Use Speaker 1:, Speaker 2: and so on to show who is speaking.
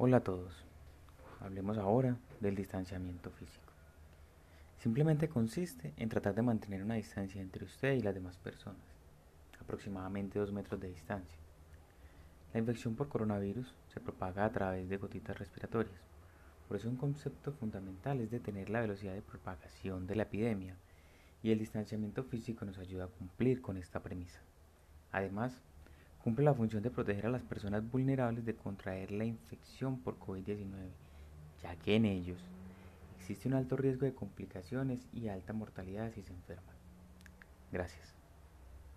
Speaker 1: Hola a todos. Hablemos ahora del distanciamiento físico. Simplemente consiste en tratar de mantener una distancia entre usted y las demás personas, aproximadamente 2 metros de distancia. La infección por coronavirus se propaga a través de gotitas respiratorias. Por eso un concepto fundamental es detener la velocidad de propagación de la epidemia y el distanciamiento físico nos ayuda a cumplir con esta premisa. Además, Cumple la función de proteger a las personas vulnerables de contraer la infección por COVID-19, ya que en ellos existe un alto riesgo de complicaciones y alta mortalidad si se enferman. Gracias.